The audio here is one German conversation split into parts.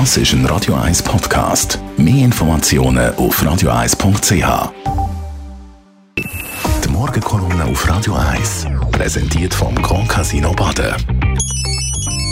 Das ist ein Radio 1 Podcast. Mehr Informationen auf radio1.ch. Die Morgenkolumne auf Radio 1 präsentiert vom Grand Casino Baden.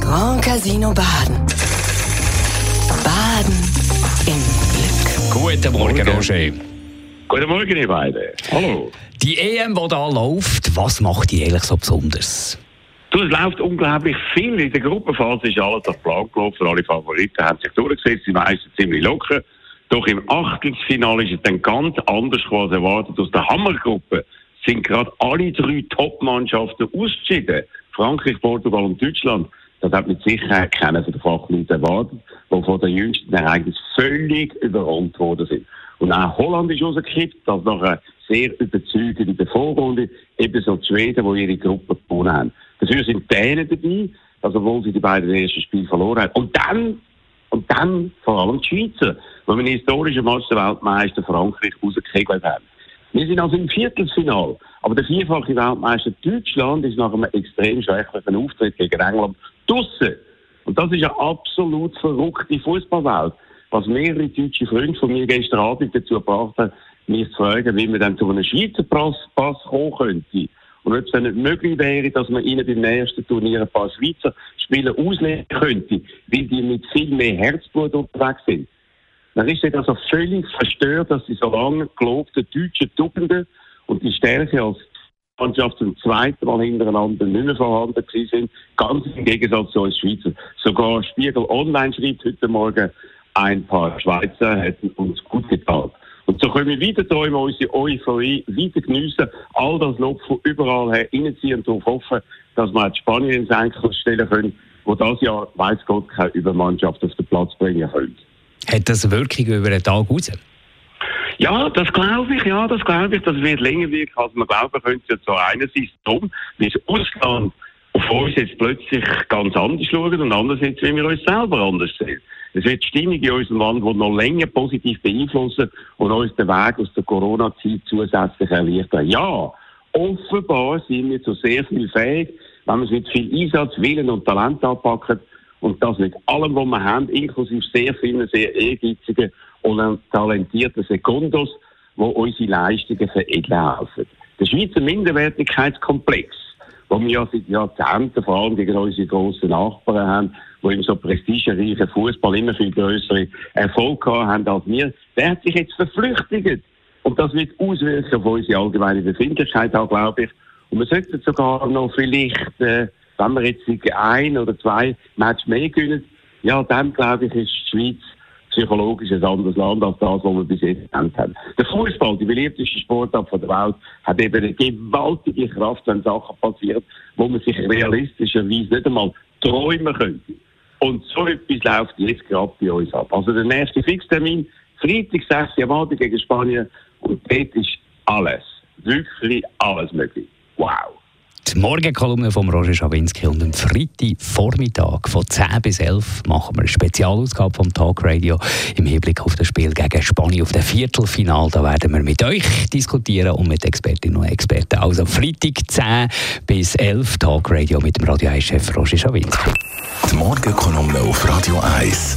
Grand Casino Baden. Baden im Glück. Guten Morgen, Roger. Guten Morgen, ihr beiden. Hallo. Die EM, die da läuft, was macht die eigentlich so besonders? Du, es läuft unglaublich viel. In der Gruppenphase ist alles auf Plan gelaufen. Alle Favoriten haben sich durchgesetzt, die meisten ziemlich locker. Doch im Achtelfinale ist es dann ganz anders als erwartet. Aus der Hammergruppe sind gerade alle drei Top-Mannschaften ausgeschieden. Frankreich, Portugal und Deutschland. Das hat mit Sicherheit keiner von den Fachleuten erwartet, die von den jüngsten Ereignissen völlig überrollt worden sind. Und auch Holland ist rausgekippt, das nach einer sehr überzeugenden Vorrunde, ebenso die Schweden, die ihre Gruppe gewonnen haben. Dafür sind Dänen dabei, also obwohl sie die beiden ersten Spiele verloren haben. Und dann, und dann vor allem die Schweizer, wir einen historischen Match der Weltmeister Frankreich rausgekegelt haben. Wir sind also im Viertelfinal. Aber der vierfache Weltmeister Deutschland ist nach einem extrem schwächlichen Auftritt gegen England draussen. Und das ist eine absolut verrückte Fußballwelt. Was mehrere deutsche Freunde von mir gestern Abend dazu gebracht haben, mich zu fragen, wie man dann zu einem Schweizer Pass kommen könnte. Und ob es dann nicht möglich wäre, dass man ihnen beim nächsten Turnier ein paar Schweizer Spieler auslegen könnte, weil die mit viel mehr Herzblut unterwegs sind. Dann ist er also völlig verstört, dass die so lange gelobten deutschen Tugenden und die Stärke als Mannschaft zum zweiten Mal hintereinander nicht mehr vorhanden sind. Ganz im Gegensatz zu uns Schweizer. Sogar Spiegel Online schreibt heute Morgen, ein paar Schweizer hätten uns gut getan. Und so können wir wieder träumen, unsere Euphorie wieder geniessen, all das Lob von überall her reinziehen und darauf hoffen, dass wir die Spanier ins Enkel stellen können, wo das Jahr, weiß Gott, keine Übermannschaft auf den Platz bringen können. Hat das Wirkung über den Tag raus? Ja, das glaube ich, ja, das glaube ich. Das wird länger wirken, als man glauben könnte. Zu einerseits darum, weil das Ausland auf uns jetzt plötzlich ganz anders schaut und andererseits, wie wir uns selber anders sehen. Es wird die Stimmung in unserem Land, die noch länger positiv beeinflussen und uns den Weg aus der Corona-Zeit zusätzlich erleichtern. Ja, offenbar sind wir zu sehr viel fähig, wenn wir es mit viel Einsatz, Willen und Talent anpacken und das mit allem, was wir haben, inklusive sehr vielen, sehr ehrgeizigen und talentierten Sekundos, die unsere Leistungen veredeln helfen. Der Schweizer Minderwertigkeitskomplex, den wir ja seit Jahrzehnten vor allem gegen unsere grossen Nachbarn haben, die im so prestigereichen Fußball immer viel größere Erfolg haben als wir, der hat sich jetzt verflüchtigt. Und das wird auswirken auf unsere allgemeine Befindlichkeit, auch, glaube ich. Und wir sollten sogar noch vielleicht, äh, wenn wir jetzt ein oder zwei Matches mehr gewinnen, ja, dann glaube ich, ist die Schweiz psychologisch ein anderes Land als das, was wir bis jetzt haben. Der Fußball, die beliebteste Sportart der Welt, hat eben eine gewaltige Kraft, wenn Sachen passieren, wo man sich realistischerweise nicht einmal träumen könnte. Und so etwas läuft jetzt gerade bei uns ab. Also der nächste Fixtermin, Freitag 6. Abend gegen Spanien. Und dort ist alles, wirklich alles möglich. Wow. Die Morgenkolumne von Roger Schawinski und am Freitag Vormittag von 10 bis 11 machen wir eine Spezialausgabe vom Talkradio im Hinblick auf das Spiel gegen Spanien auf dem Viertelfinal. Da werden wir mit euch diskutieren und mit Expertinnen und Experten. Also Freitag 10 bis 11 Talkradio mit dem Radio 1-Chef Roger Schawinski. Die Morgenkolumne auf Radio 1.